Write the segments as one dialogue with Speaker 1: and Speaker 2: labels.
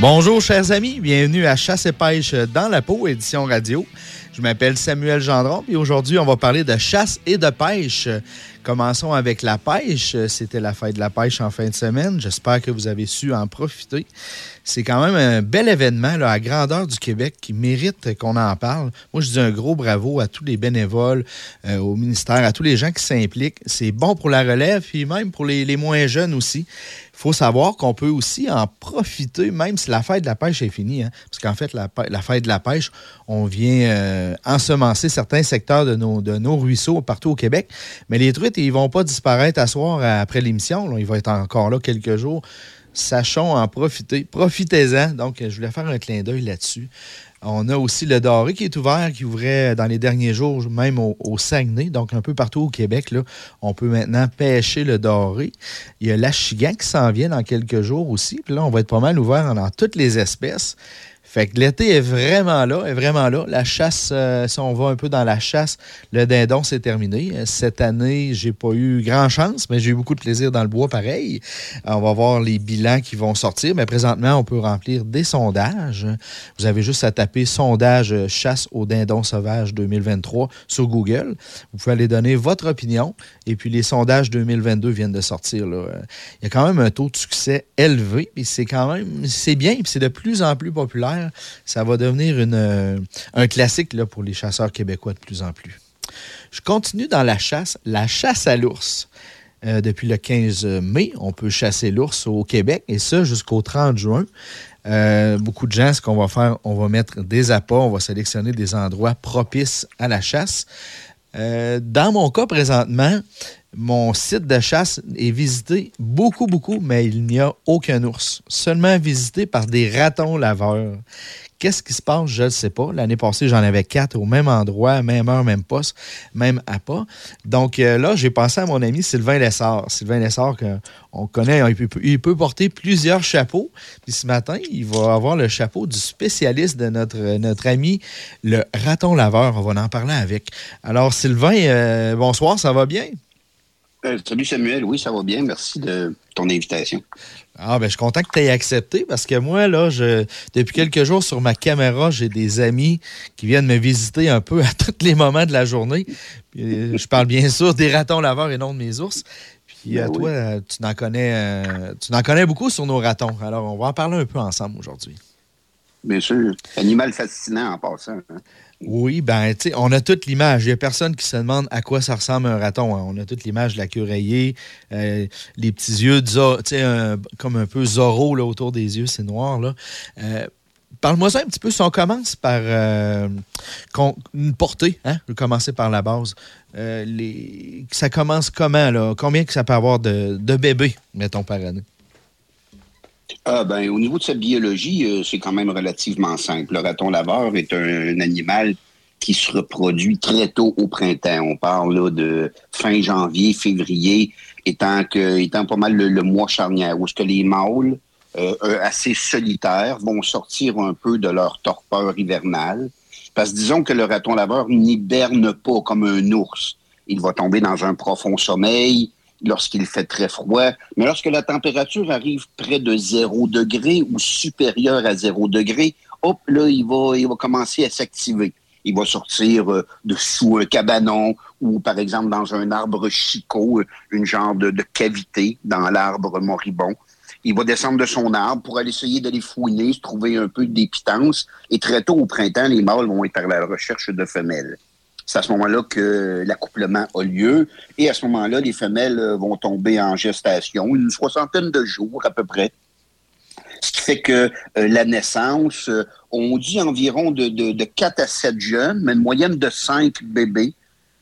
Speaker 1: Bonjour chers amis, bienvenue à Chasse et pêche dans la peau, édition radio. Je m'appelle Samuel Gendron et aujourd'hui on va parler de chasse et de pêche. Commençons avec la pêche. C'était la fête de la pêche en fin de semaine. J'espère que vous avez su en profiter. C'est quand même un bel événement là, à grandeur du Québec qui mérite qu'on en parle. Moi, je dis un gros bravo à tous les bénévoles, euh, au ministère, à tous les gens qui s'impliquent. C'est bon pour la relève, puis même pour les moins jeunes aussi. Il faut savoir qu'on peut aussi en profiter, même si la fête de la pêche est finie. Hein. parce qu'en fait, la, fête de la pêche, on vient euh, ensemencer certains secteurs de nos, ruisseaux partout au Québec. Mais les truites, ils vont pas disparaître à soir après l'émission. Ils vont être encore là quelques jours. Sachons en profiter. Profitez-en. Donc, je voulais faire un clin d'œil là-dessus. On a aussi le Doré qui est ouvert, qui ouvrait dans les derniers jours, même au, Saguenay, donc un peu partout au Québec. Là, on peut maintenant pêcher le Doré. Il y a l'Achigan qui s'en vient dans quelques jours aussi. Puis là, on va être pas mal ouvert dans toutes les espèces. Fait que l'été est vraiment là, est vraiment là. La chasse, euh, si on va un peu dans la chasse, le dindon, c'est terminé. Cette année, j'ai pas eu grand chance, mais j'ai eu beaucoup de plaisir dans le bois pareil. On va voir les bilans qui vont sortir, mais présentement, on peut remplir des sondages. Vous avez juste à taper sondage chasse au dindon sauvage 2023 sur Google. Vous pouvez aller donner votre opinion. Et puis, les sondages 2022 viennent de sortir. Là. Il y a quand même un taux de succès élevé, c'est quand même, c'est bien, puis c'est de plus en plus populaire ça va devenir euh, un classique pour les chasseurs québécois de plus en plus. Je continue dans la chasse, la chasse à l'ours. Euh, depuis le 15 mai, on peut chasser l'ours au Québec et ça jusqu'au 30 juin. Euh, beaucoup de gens, ce qu'on va faire, on va mettre des appâts, on va sélectionner des endroits propices à la chasse. dans mon cas présentement, mon site de chasse est visité beaucoup, beaucoup, mais il n'y a aucun ours. Seulement visité par des ratons laveurs. Qu'est-ce qui se passe? Je ne sais pas. L'année passée, j'en avais quatre au même endroit, même heure, même poste, même appât. Donc euh, là, j'ai pensé à mon ami Sylvain Lessard. Sylvain Lessard, qu'on connaît, il peut, porter plusieurs chapeaux. Puis ce matin, il va avoir le chapeau du spécialiste de notre, ami, le raton laveur. On va en parler avec. Alors, Sylvain, euh, bonsoir, ça va bien?
Speaker 2: Euh, salut Samuel, oui, ça va bien. Merci de ton invitation.
Speaker 1: Ah, ben, je suis content que tu aies accepté parce que moi, là, je, depuis quelques jours sur ma caméra, j'ai des amis qui viennent me visiter un peu à tous les moments de la journée. Euh, je parle bien sûr des ratons laveurs et non de mes ours. Puis ben à toi, tu n'en connais, euh, tu n'en connais beaucoup sur nos ratons. Alors, on va en parler un peu ensemble aujourd'hui.
Speaker 2: Bien sûr. Animal fascinant en passant. Hein.
Speaker 1: Oui, ben, tu sais, on a toute l'image. Il n'y a personne qui se demande à quoi ça ressemble un raton. Hein. On a toute l'image de la queue euh, les petits yeux, tu sais, comme un peu Zorro là, autour des yeux, c'est noir. Là. Euh, parle-moi ça un petit peu. Si on commence par euh, une portée, hein? je vais commencer par la base. les... Ça commence comment? Là? Combien que ça peut avoir de, de bébés, mettons, par année?
Speaker 2: Ah, ben, au niveau de sa biologie, euh, c'est quand même relativement simple. Le raton laveur est un, animal qui se reproduit très tôt au printemps. On parle là, de fin janvier, février, étant, que, étant pas mal le, mois charnière, où ce que les mâles, euh, assez solitaires, vont sortir un peu de leur torpeur hivernale. Parce que disons que le raton laveur n'hiberne pas comme un ours. Il va tomber dans un profond sommeil, lorsqu'il fait très froid, mais lorsque la température arrive près de 0 degré ou supérieure à 0 degré, hop, là, il va, il va commencer à s'activer. Il va sortir euh, de sous un cabanon ou, par exemple, dans un arbre chicot, une genre de, cavité dans l'arbre moribond. Il va descendre de son arbre pour aller essayer d'aller fouiner, se trouver un peu d'épitance. Et très tôt au printemps, les mâles vont être à la recherche de femelles. C'est à ce moment-là que l'accouplement a lieu. Et à ce moment-là, les femelles euh, vont tomber en gestation, une soixantaine de jours à peu près. Ce qui fait que euh, la naissance, euh, on dit environ de, de, 4 à 7 jeunes, mais une moyenne de 5 bébés,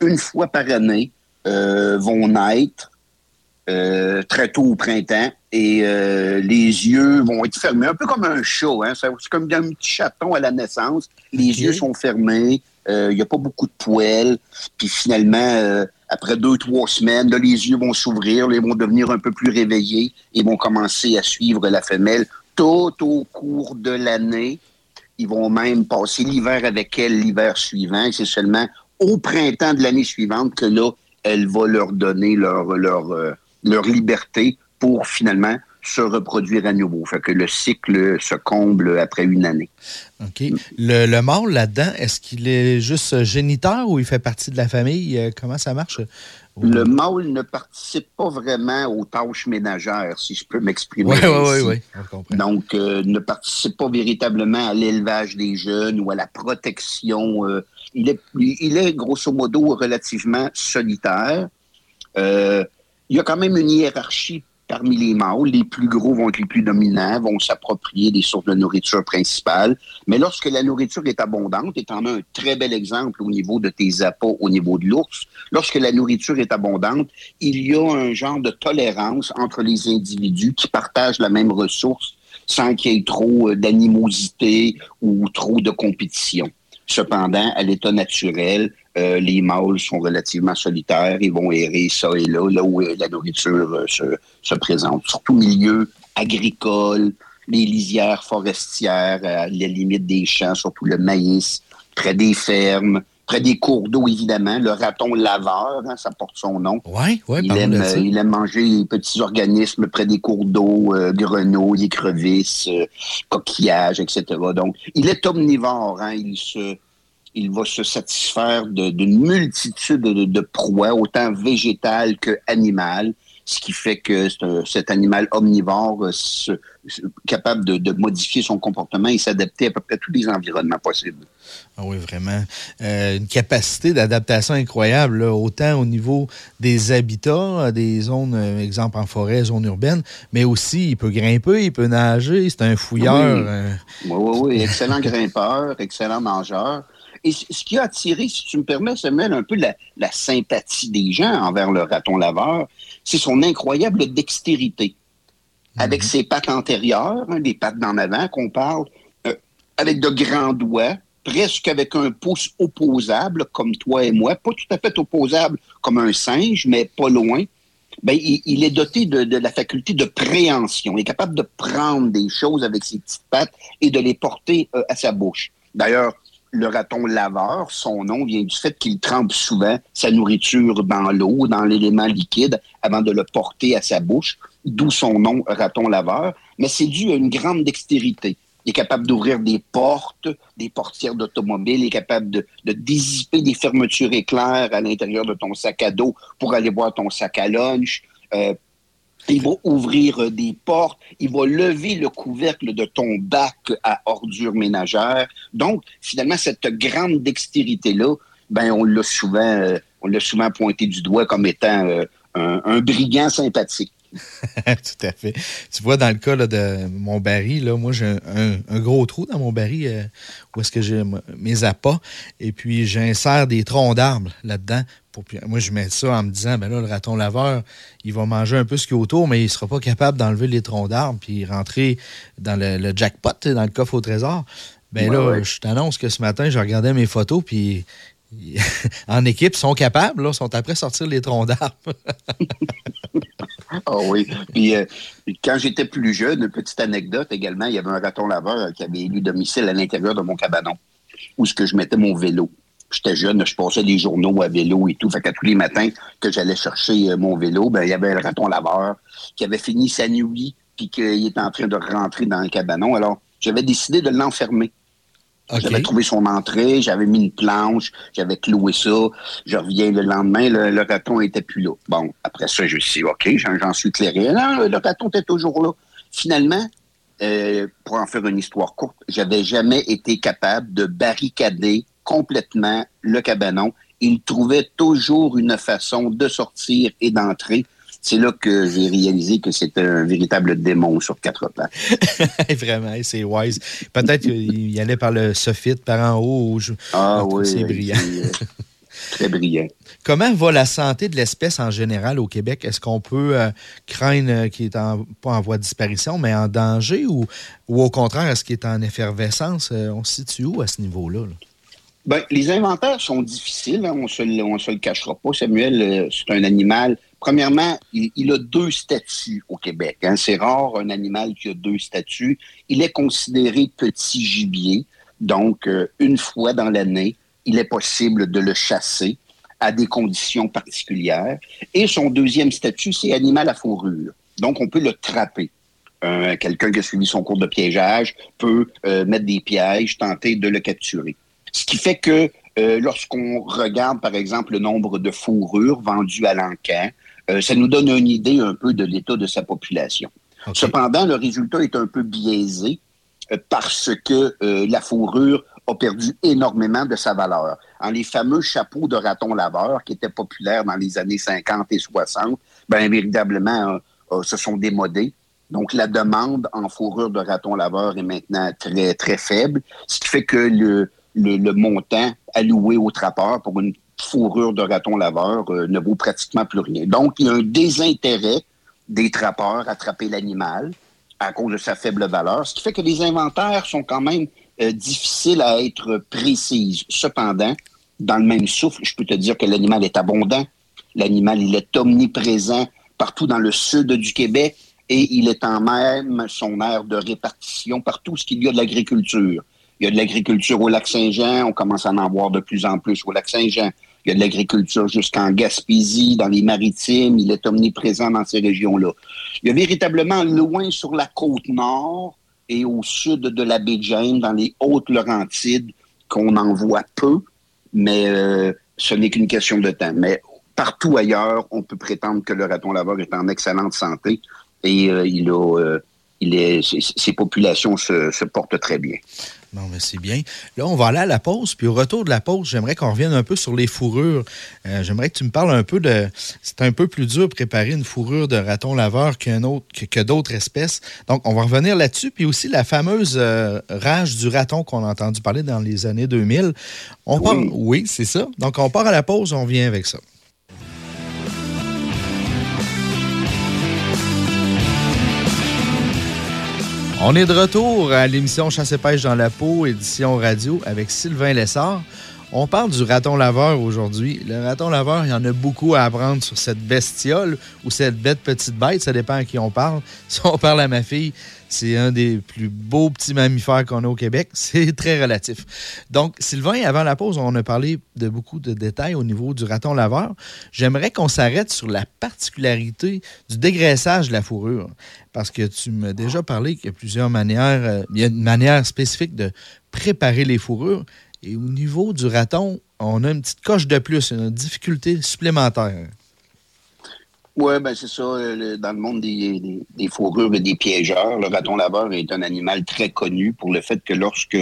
Speaker 2: une fois par année, vont naître très tôt au printemps et les yeux vont être fermés, un peu comme un chat. Hein? C'est comme un petit chaton à la naissance. Les yeux sont fermés, il euh, n'y a pas beaucoup de poils. Puis finalement, euh, après deux, trois semaines, là, les yeux vont s'ouvrir, ils vont devenir un peu plus réveillés et vont commencer à suivre la femelle tout au cours de l'année. Ils vont même passer l'hiver avec elle l'hiver suivant. C'est seulement au printemps de l'année suivante que là, elle va leur donner leur, leur, euh, leur liberté pour finalement se reproduire à nouveau. Fait que le cycle se comble après une année.
Speaker 1: OK. Le, le mâle là-dedans, est-ce qu'il est juste géniteur ou il fait partie de la famille? Euh, comment ça marche?
Speaker 2: Le mâle ne participe pas vraiment aux tâches ménagères, si je peux m'exprimer. Oui,
Speaker 1: oui, oui,
Speaker 2: Donc, euh, ne participe pas véritablement à l'élevage des jeunes ou à la protection. Euh, il, est, il est, grosso modo, relativement solitaire. il y a quand même une hiérarchie parmi les mâles, les plus gros vont être les plus dominants, vont s'approprier des sources de nourriture principales. Mais lorsque la nourriture est abondante, et en as un très bel exemple au niveau de tes appâts, au niveau de l'ours, lorsque la nourriture est abondante, il y a un genre de tolérance entre les individus qui partagent la même ressource sans qu'il y ait trop euh, d'animosité ou trop de compétition. Cependant, à l'état naturel, euh, les mâles sont relativement solitaires. Ils vont errer ça et là, là où euh, la nourriture euh, se, présente. Surtout milieu agricole, les lisières forestières, à la limite des champs, surtout le maïs, près des fermes, près des cours d'eau, évidemment. Le raton laveur, hein, ça porte son nom.
Speaker 1: Oui, oui,
Speaker 2: il aime, il aime manger les petits organismes près des cours d'eau, euh, grenouilles, écrevisses, coquillages, etc. Donc, il est omnivore. Hein, il se il va se satisfaire d'une multitude de, proies, autant végétales que animales, ce qui fait que cet animal omnivore est capable de, modifier son comportement et s'adapter à peu près tous les environnements possibles.
Speaker 1: Ah oui, vraiment. Euh, une capacité d'adaptation incroyable, autant au niveau des habitats, des zones, euh, exemple en forêt, zone urbaine, mais aussi il peut grimper, il peut nager, c'est un fouilleur.
Speaker 2: Oui, euh. oui, oui, excellent grimpeur, excellent mangeur. Et ce qui a attiré, si tu me permets, Samuel, un peu la, sympathie des gens envers le raton laveur, c'est son incroyable dextérité. Avec mhm. ses pattes antérieures, hein, les pattes d'en avant qu'on parle, euh, avec de grands doigts, presque avec un pouce opposable, comme toi et moi, pas tout à fait opposable comme un singe, mais pas loin. Ben, il, est doté de, la faculté de préhension. Il est capable de prendre des choses avec ses petites pattes et de les porter euh, à sa bouche. D'ailleurs, le raton laveur, son nom vient du fait qu'il trempe souvent sa nourriture dans l'eau, dans l'élément liquide, avant de le porter à sa bouche, d'où son nom raton laveur. Mais c'est dû à une grande dextérité. Il est capable d'ouvrir des portes, des portières d'automobile, il est capable de, de dissiper des fermetures éclairs à l'intérieur de ton sac à dos pour aller voir ton sac à lunch. Euh, il va ouvrir euh, des portes, il va lever le couvercle de ton bac à ordures ménagères. Donc, finalement, cette grande dextérité-là, ben, on l'a souvent, euh, on l'a souvent pointé du doigt comme étant euh, un, brigand sympathique.
Speaker 1: Tout à fait. Tu vois, dans le cas de mon baril, là, moi, j'ai un, gros trou dans mon baril où est-ce que j'ai mes appâts. Et puis, j'insère des troncs d'arbres là-dedans moi, je mets ça en me disant, ben là, le raton laveur, il va manger un peu ce qu'il y a autour, mais il ne sera pas capable d'enlever les troncs d'arbres puis rentrer dans le, jackpot, dans le coffre au trésor. Ben là, je t'annonce que ce matin, je regardais mes photos, puis en équipe, ils sont capables, là, sont après sortir les troncs d'arbres.
Speaker 2: Ah oui. Puis euh, quand j'étais plus jeune, une petite anecdote également, il y avait un raton laveur qui avait élu domicile à l'intérieur de mon cabanon, où ce que je mettais mon vélo j'étais jeune, je passais des journaux à vélo et tout. Fait qu'à tous les matins que j'allais chercher euh, mon vélo, ben, il y avait le raton laveur qui avait fini sa nuit puis qu'il était en train de rentrer dans le cabanon. Alors, j'avais décidé de l'enfermer. J'avais trouvé son entrée, j'avais mis une planche, j'avais cloué ça. Je reviens le lendemain, le, raton était plus là. Bon, après ça, je me suis dit, OK, j'en suis éclairé. Non, le raton était toujours là. Finalement, euh, pour en faire une histoire courte, j'avais jamais été capable de barricader complètement le cabanon. Il trouvait toujours une façon de sortir et d'entrer. C'est là que j'ai réalisé que c'était un véritable démon sur quatre plans.
Speaker 1: Vraiment, c'est wise. Peut-être qu'il allait par le soffit, par en haut.
Speaker 2: Ah oui, c'est brillant. Euh, très brillant.
Speaker 1: Comment va la santé de l'espèce en général au Québec? Est-ce qu'on peut euh, craindre euh, qu'il est pas en voie de disparition, mais en danger ou, ou au contraire, est-ce qu'il est en effervescence? on se situe où à ce niveau-là? là?
Speaker 2: Ben, les inventaires sont difficiles, hein, on ne se, le cachera pas. Samuel, c'est un animal. Premièrement, il, a deux statuts au Québec. Hein. C'est rare un animal qui a deux statuts. Il est considéré petit gibier, donc euh, une fois dans l'année, il est possible de le chasser à des conditions particulières. Et son deuxième statut, c'est animal à fourrure. Donc, on peut le trapper. quelqu'un qui a suivi son cours de piégeage peut mettre des pièges, tenter de le capturer. Ce qui fait que lorsqu'on regarde, par exemple, le nombre de fourrures vendues à l'encan, ça nous donne une idée un peu de l'état de sa population. Cependant, le résultat est un peu biaisé parce que la fourrure a perdu énormément de sa valeur. En les fameux chapeaux de raton laveur qui étaient populaires dans les années 50 et 60, ben véritablement, euh, euh, se sont démodés. Donc, la demande en fourrure de raton laveur est maintenant très, très faible, ce qui fait que le, le, montant alloué au trappeur pour une fourrure de raton laveur euh, ne vaut pratiquement plus rien. Donc, il y a un désintérêt des trappeurs à attraper l'animal à cause de sa faible valeur, ce qui fait que les inventaires sont quand même euh, difficile à être précise. Cependant, dans le même souffle, je peux te dire que l'animal est abondant. L'animal, il est omniprésent partout dans le sud du Québec et il est en même son aire de répartition partout ce qu'il y a de l'agriculture. Il y a de l'agriculture au lac Saint-Jean, on commence à en voir de plus en plus au lac Saint-Jean. Il y a de l'agriculture jusqu'en Gaspésie, dans les maritimes, il est omniprésent dans ces régions-là. Il y a véritablement loin sur la côte nord, et au sud de la baie James, dans les Hautes-Laurentides, qu'on en voit peu, mais euh, ce n'est qu'une question de temps. Mais partout ailleurs, on peut prétendre que le raton laveur est en excellente santé et euh, il a, euh, il est, ses, populations se portent très bien.
Speaker 1: Bon, mais c'est bien. Là, on va aller à la pause. Puis au retour de la pause, j'aimerais qu'on revienne un peu sur les fourrures. Euh, j'aimerais que tu me parles un peu de. C'est un peu plus dur de préparer une fourrure de raton laveur qu'un autre, que, d'autres espèces. Donc, on va revenir là-dessus. Puis aussi la fameuse euh, rage du raton qu'on a entendu parler dans les années 2000. On oui, oui c'est ça. Donc, on part à la pause, on vient avec ça. On est de retour à l'émission Chasse et pêche dans la peau, édition radio, avec Sylvain Lessard. On parle du raton laveur aujourd'hui. Le raton laveur, il y en a beaucoup à apprendre sur cette bestiole ou cette bête petite bête, ça dépend à qui on parle. Si on parle à ma fille, c'est un des plus beaux petits mammifères qu'on a au Québec. C'est très relatif. Donc, Sylvain, avant la pause, on a parlé de beaucoup de détails au niveau du raton laveur. J'aimerais qu'on s'arrête sur la particularité du dégraissage de la fourrure. Parce que tu m'as déjà parlé qu'il y a plusieurs manières, euh, il y a une manière spécifique de préparer les fourrures. Et au niveau du raton, on a une petite coche de plus, une difficulté supplémentaire.
Speaker 2: Oui, ben c'est ça. Euh, dans le monde des, fourrures et des piégeurs, le raton laveur est un animal très connu pour le fait que lorsque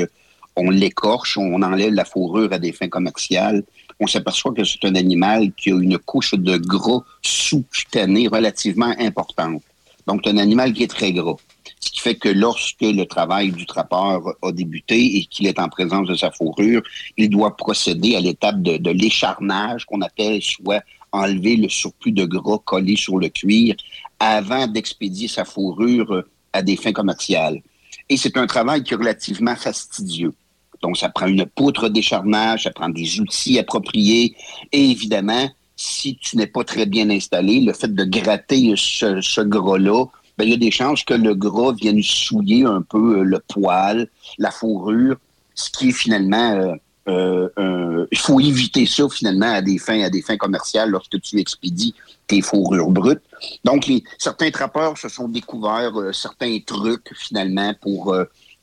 Speaker 2: on l'écorche, on enlève la fourrure à des fins commerciales, on s'aperçoit que c'est un animal qui a une couche de gras sous-cutané relativement importante. Donc, c'est un animal qui est très gras. Ce qui fait que lorsque le travail du trappeur a débuté et qu'il est en présence de sa fourrure, il doit procéder à l'étape de, l'écharnage qu'on appelle soit enlever le surplus de gras collé sur le cuir avant d'expédier sa fourrure euh, à des fins commerciales. Et c'est un travail qui est relativement fastidieux. Donc, ça prend une poutre d'écharnage, ça prend des outils appropriés. Et évidemment, si tu n'es pas très bien installé, le fait de gratter ce, ce gras-là, ben, il y a des chances que le gras vienne souiller un peu euh, le poil, la fourrure, ce qui est finalement euh, euh, il faut éviter ça finalement à des fins à des fins commerciales lorsque tu expédies tes fourrures brutes. Donc les, certains trappeurs se sont découverts certains trucs finalement pour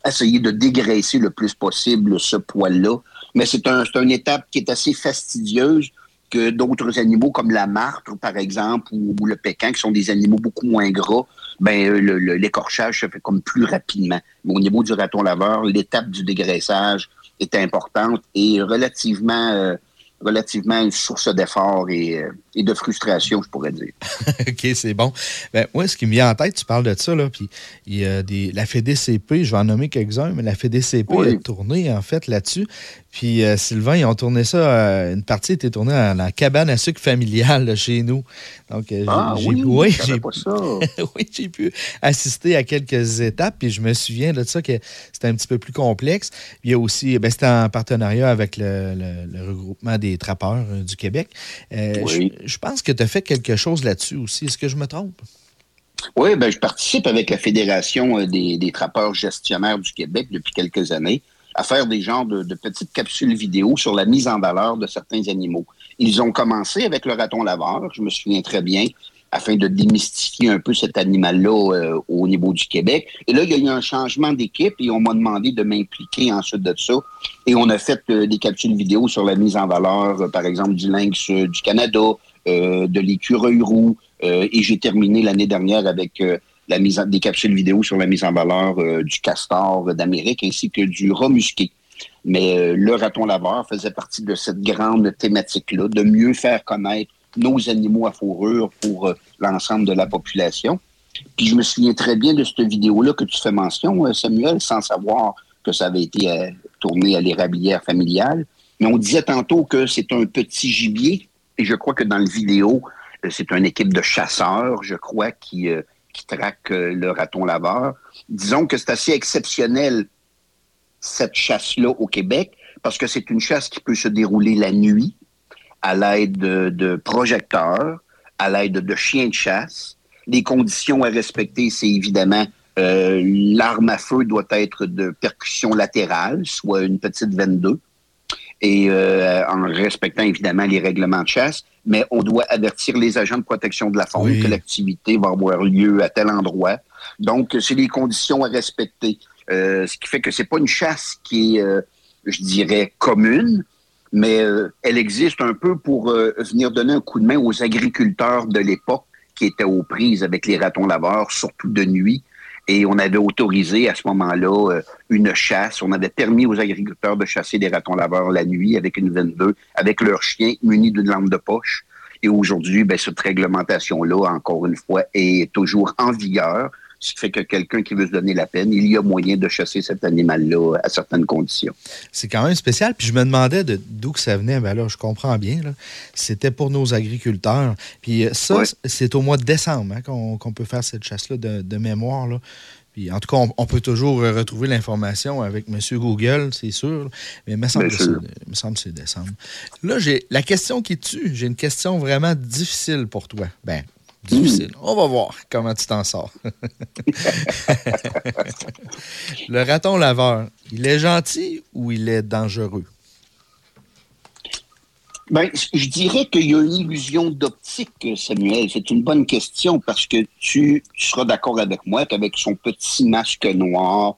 Speaker 2: essayer de dégraisser le plus possible ce poil-là. Mais c'est un, une étape qui est assez fastidieuse que d'autres animaux comme la martre, par exemple, ou, le pécan, qui sont des animaux beaucoup moins gras, ben l'écorchage se fait comme plus rapidement. Mais au niveau du raton laveur, l'étape du dégraissage est importante et relativement euh, relativement une source d'effort et, euh, et, de frustration, je pourrais dire.
Speaker 1: OK, c'est bon. Ben, moi, ce qui me vient en tête, tu parles de ça, là, puis il y a des, la FEDCP, je vais en nommer quelques-uns, mais la FEDCP a tourné, en fait, là-dessus. Puis euh, Sylvain, ils ont tourné ça, euh, une partie était tournée à la cabane à sucre familiale chez nous.
Speaker 2: Donc, ah, oui, oui
Speaker 1: j'ai pu assister à quelques étapes, puis je me souviens de ça que c'était un petit peu plus complexe. Il y a aussi, ben, c'était en partenariat avec le, le regroupement des trappeurs euh, du Québec. Euh, je, pense que tu as fait quelque chose là-dessus aussi. Est-ce que je me trompe?
Speaker 2: Oui, ben, je participe avec la Fédération euh, des, trappeurs gestionnaires du Québec depuis quelques années à faire des genres de, petites capsules vidéo sur la mise en valeur de certains animaux. Ils ont commencé avec le raton laveur, je me souviens très bien. afin de démystifier un peu cet animal-là euh, au niveau du Québec. Et là, il y a eu un changement d'équipe et on m'a demandé de m'impliquer ensuite de ça. Et on a fait euh, des capsules vidéo sur la mise en valeur, par exemple, du lynx du Canada, de l'écureuil roux. et j'ai terminé l'année dernière avec la mise des capsules vidéo sur la mise en valeur du castor d'Amérique ainsi que du rat musqué. Mais le raton laveur faisait partie de cette grande thématique-là, de mieux faire connaître nos animaux à fourrure pour euh, l'ensemble de la population. Puis je me souviens très bien de cette vidéo-là que tu fais mention, euh, Samuel, sans savoir que ça avait été euh, tourné à l'érablière familiale. Mais on disait tantôt que c'est un petit gibier, et je crois que dans le vidéo, c'est une équipe de chasseurs, je crois, qui, qui traque le raton laveur. Disons que c'est assez exceptionnel, cette chasse-là au Québec, parce que c'est une chasse qui peut se dérouler la nuit, à l'aide de, projecteurs, à l'aide de chiens de chasse. Les conditions à respecter, c'est évidemment euh, l'arme à feu doit être de percussion latérale, soit une petite 22, et euh, en respectant évidemment les règlements de chasse, mais on doit avertir les agents de protection de la faune que l'activité va avoir lieu à tel endroit. Donc, c'est les conditions à respecter. Euh, ce qui fait que c'est pas une chasse qui est, je dirais, commune, mais euh, elle existe un peu pour euh, venir donner un coup de main aux agriculteurs de l'époque qui étaient aux prises avec les ratons laveurs, surtout de nuit. Et on avait autorisé à ce moment-là euh, une chasse. On avait permis aux agriculteurs de chasser des ratons laveurs la nuit avec une 22, avec leurs chiens munis d'une lampe de poche. Et aujourd'hui, ben, cette réglementation-là, encore une fois, est toujours en vigueur ce qui fait que quelqu'un qui veut se donner la peine, il y a moyen de chasser cet animal-là à certaines conditions.
Speaker 1: C'est quand même spécial. Puis je me demandais d'où que ça venait. Ben là, je comprends bien. C'était pour nos agriculteurs. Puis euh, ça, c'est au mois de décembre hein, qu'on peut faire cette chasse-là de, mémoire. Puis, en tout cas, on, peut toujours retrouver l'information avec M. Google, c'est sûr. Mais il me semble, que c'est décembre. Là, j'ai la question qui tue. J'ai une question vraiment difficile pour toi. Ben, difficile. On va voir comment tu t'en sors. le raton laveur, il est gentil ou il est dangereux?
Speaker 2: Ben, je dirais qu'il y a une illusion d'optique, Samuel. C'est une bonne question parce que tu, seras d'accord avec moi qu'avec son petit masque noir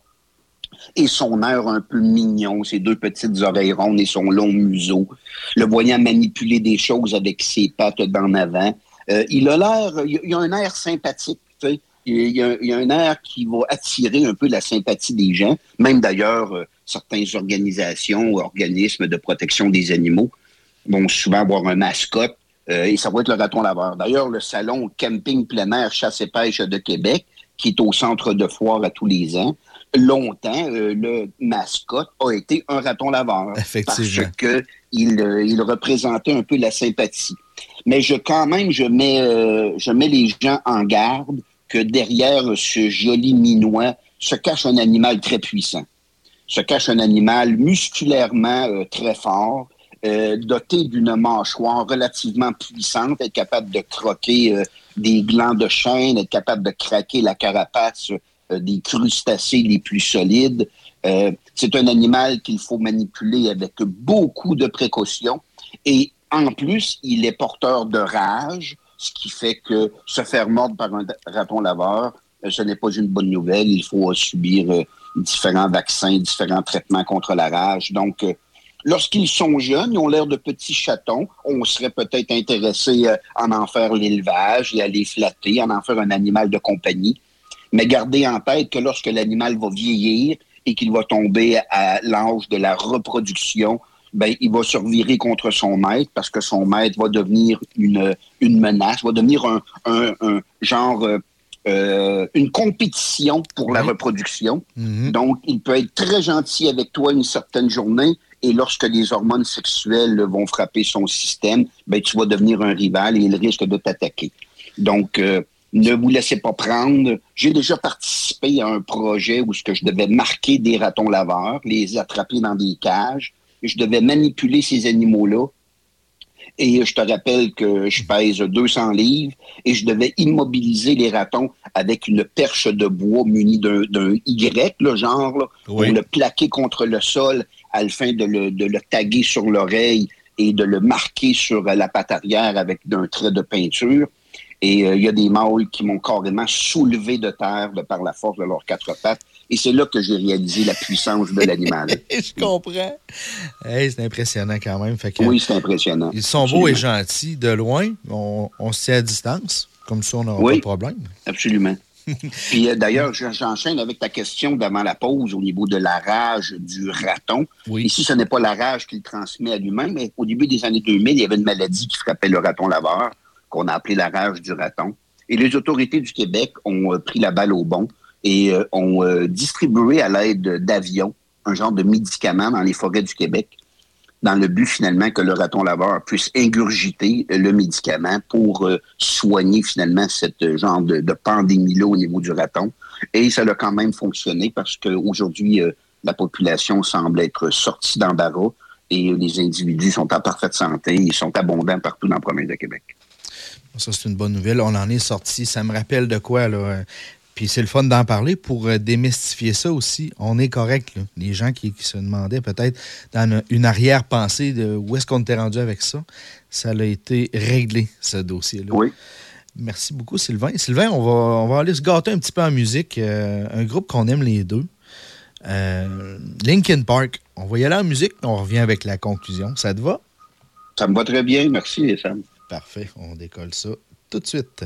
Speaker 2: et son air un peu mignon, ses deux petites oreilles rondes et son long museau, le voyant manipuler des choses avec ses pattes d'en avant, euh, il a l'air, il a un air sympathique. Il y, a, il a, un air qui va attirer un peu la sympathie des gens. Même d'ailleurs, euh, certaines organisations ou organismes de protection des animaux vont souvent avoir un mascotte euh, et ça va être le raton laveur. D'ailleurs, le salon camping plein air chasse et pêche de Québec, qui est au centre de foire à tous les ans, longtemps, le mascotte a été un raton laveur.
Speaker 1: Effectivement.
Speaker 2: Parce qu'il il représentait un peu la sympathie mais je quand même, je mets, euh, je mets les gens en garde que derrière ce joli minois se cache un animal très puissant. Se cache un animal musculairement euh, très fort, euh, doté d'une mâchoire relativement puissante, être capable de croquer des glands de chêne, être capable de craquer la carapace des crustacés les plus solides. c'est un animal qu'il faut manipuler avec beaucoup de précautions et en plus, il est porteur de rage, ce qui fait que se faire mordre par un raton laveur, euh, ce n'est pas une bonne nouvelle. Il faut subir euh, différents vaccins, différents traitements contre la rage. Donc, euh, lorsqu'ils sont jeunes, ils ont l'air de petits chatons. On serait peut-être intéressé à en faire l'élevage et à les flatter, à en faire un animal de compagnie. Mais gardez en tête que lorsque l'animal va vieillir et qu'il va tomber à l'âge de la reproduction, ben, il va se revirer contre son maître parce que son maître va devenir une, une menace, va devenir un, un, genre, euh, euh, une compétition pour la reproduction. Mm-hmm. Donc, il peut être très gentil avec toi une certaine journée et lorsque les hormones sexuelles vont frapper son système, ben, tu vas devenir un rival et il risque de t'attaquer. Donc, euh, ne vous laissez pas prendre. J'ai déjà participé à un projet où ce que je devais marquer des ratons laveurs, les attraper dans des cages je devais manipuler ces animaux-là. Et je te rappelle que je pèse 200 livres et je devais immobiliser les ratons avec une perche de bois munie d'un Y, le genre, pour le plaquer contre le sol afin de le, de le taguer sur l'oreille et de le marquer sur la patte arrière avec un trait de peinture. Et euh, il y a des mâles qui m'ont carrément soulevé de terre de par la force de leurs quatre pattes. Et c'est là que j'ai réalisé la puissance de l'animal.
Speaker 1: Je comprends. c'est impressionnant quand même.
Speaker 2: oui, c'est impressionnant.
Speaker 1: Ils sont beaux et gentils de loin. On, se tient à distance. Comme ça, on n'aura pas de problème.
Speaker 2: Absolument. Puis euh, d'ailleurs, j'enchaîne avec ta question d'avant la pause au niveau de la rage du raton. Ici, ce n'est pas la rage qu'il transmet à lui-même, mais au début des années 2000, il y avait une maladie qui frappait le raton laveur, qu'on a appelé la rage du raton. Et les autorités du Québec ont euh, pris la balle au bon et euh, ont distribué à l'aide d'avions un genre de médicament dans les forêts du Québec dans le but finalement que le raton laveur puisse ingurgiter le médicament pour euh, soigner finalement cette genre de, pandémie-là au niveau du raton. Et ça a quand même fonctionné parce qu'aujourd'hui, euh, la population semble être sortie d'embarras et les individus sont en parfaite santé et sont abondants partout dans la province de Québec.
Speaker 1: Ça, c'est une bonne nouvelle. On en est sorti. Ça me rappelle de quoi, là? Puis c'est le fun d'en parler pour euh, démystifier ça aussi. On est correct. Les gens qui, se demandaient peut-être dans une arrière-pensée de où est-ce qu'on était rendu avec ça, ça a été réglé, ce dossier-là.
Speaker 2: Oui.
Speaker 1: Merci beaucoup, Sylvain. Sylvain, on va, on va aller se gâter un petit peu en musique. Euh, un groupe qu'on aime les deux. Euh, Linkin Park. On va y aller en musique, on revient avec la conclusion. Ça te va?
Speaker 2: Ça me va très bien. Merci, Sam.
Speaker 1: Parfait. On décolle ça tout de suite.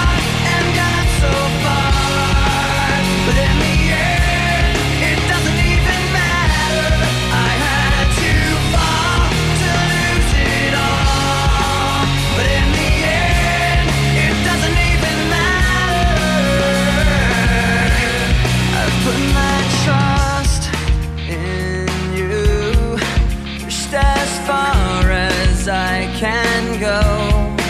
Speaker 3: can go.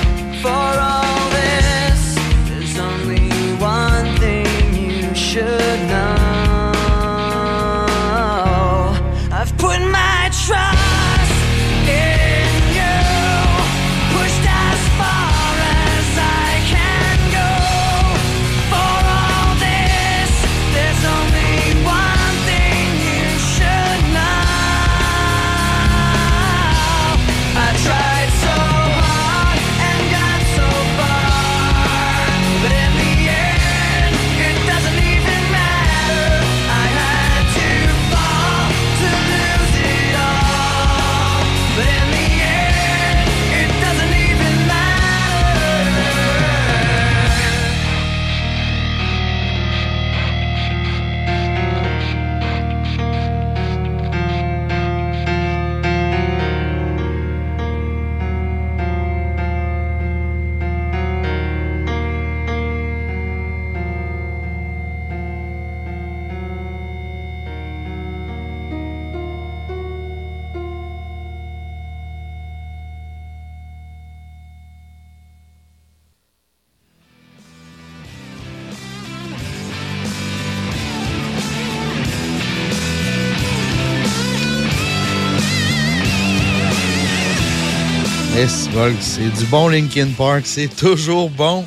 Speaker 1: C'est du bon Linkin Park. C'est toujours bon.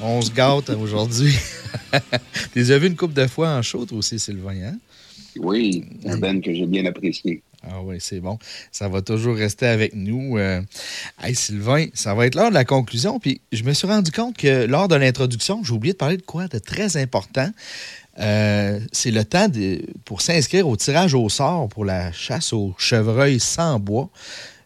Speaker 1: On se gâte aujourd'hui. tu as vu une coupe de fois en show, toi aussi, Sylvain, hein?
Speaker 2: Oui, un band que j'ai bien apprécié.
Speaker 1: Ah oui, c'est bon. Ça va toujours rester avec nous. Euh, hey, Sylvain, ça va être l'heure de la conclusion. Puis je me suis rendu compte que lors de l'introduction, j'ai oublié de parler de quoi de très important. Euh, c'est le temps de, pour s'inscrire au tirage au sort pour la chasse au chevreuil sans bois.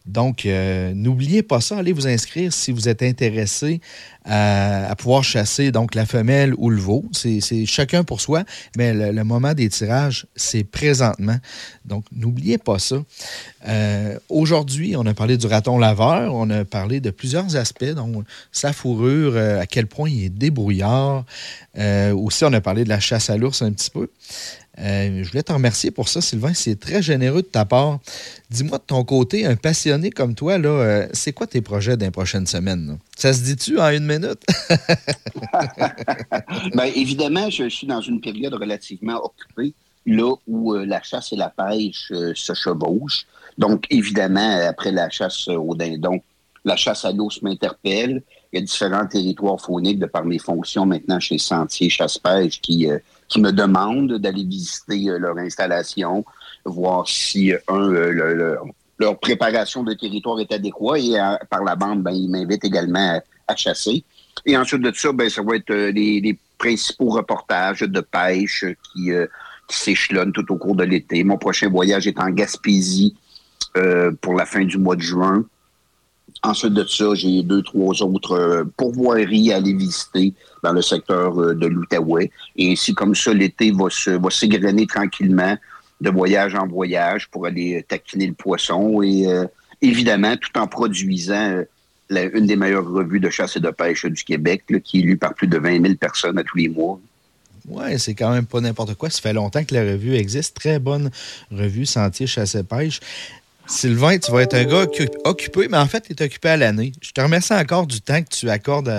Speaker 1: Donc, euh, n'oubliez pas ça. Allez vous inscrire si vous êtes intéressé à, pouvoir chasser donc la femelle ou le veau. C'est chacun pour soi, mais le, moment des tirages, c'est présentement. Donc, n'oubliez pas ça. Euh, aujourd'hui, on a parlé du raton laveur. On a parlé de plusieurs aspects, dont sa fourrure, euh, à quel point il est débrouillard. aussi, on a parlé de la chasse à l'ours un petit peu. Euh, je voulais te remercier pour ça, Sylvain. C'est très généreux de ta part. Dis-moi de ton côté, un passionné comme toi, là, euh, c'est quoi tes projets d'un prochaine semaine? Ça se dit-tu en une minute?
Speaker 2: Bien, évidemment, je suis dans une période relativement occupée, là où euh, la chasse et la pêche se chevauchent. Donc, évidemment, après la chasse au dindon, la chasse à l'os m'interpelle. Il y a différents territoires fauniques de par mes fonctions maintenant chez Sentier Chasse-Pêche qui qui me demandent d'aller visiter euh, leur installation, voir si, euh, un, euh, leur préparation de territoire est adéquate et par la bande, ben, ils m'invitent également à, chasser. Et ensuite de ça, ben, ça va être les, principaux reportages de pêche qui s'échelonnent tout au cours de l'été. Mon prochain voyage est en Gaspésie pour la fin du mois de juin. Ensuite de ça, j'ai deux, trois autres euh, pourvoiries à aller visiter dans le secteur euh, de l'Outaouais. Et ainsi, comme ça, l'été va va s'égrener tranquillement de voyage en voyage pour aller taquiner le poisson et euh, évidemment tout en produisant une des meilleures revues de chasse et de pêche du Québec, qui est lue par plus de 20 000 personnes à tous les mois.
Speaker 1: Oui, c'est quand même pas n'importe quoi. Ça fait longtemps que la revue existe. Très bonne revue Sentier Chasse et Pêche. Sylvain, tu vas être un gars occupé, mais en fait, tu es occupé à l'année. Je te remercie encore du temps que tu accordes,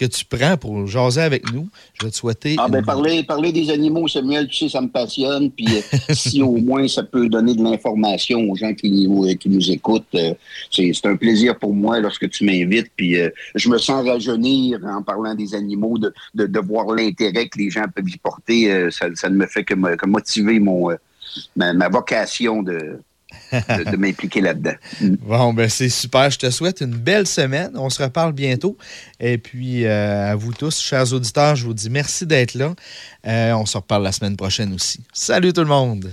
Speaker 1: que tu prends pour jaser avec nous. Je vais te souhaiter.
Speaker 2: Ah, ben, parler, parler des animaux, Samuel, tu sais, ça me passionne. Puis, euh, si au moins ça peut donner de l'information aux gens qui, euh, qui nous écoutent, euh, c'est un plaisir pour moi lorsque tu m'invites. Puis, je me sens rajeunir en parlant des animaux, de, de, voir l'intérêt que les gens peuvent y porter. ça, ça, ne me fait que, que motiver mon, ma vocation de m'impliquer là-dedans.
Speaker 1: Bon, ben c'est super. Je te souhaite une belle semaine. On se reparle bientôt. Et puis, euh, à vous tous, chers auditeurs, je vous dis merci d'être là. Euh, on se reparle la semaine prochaine aussi. Salut tout le monde!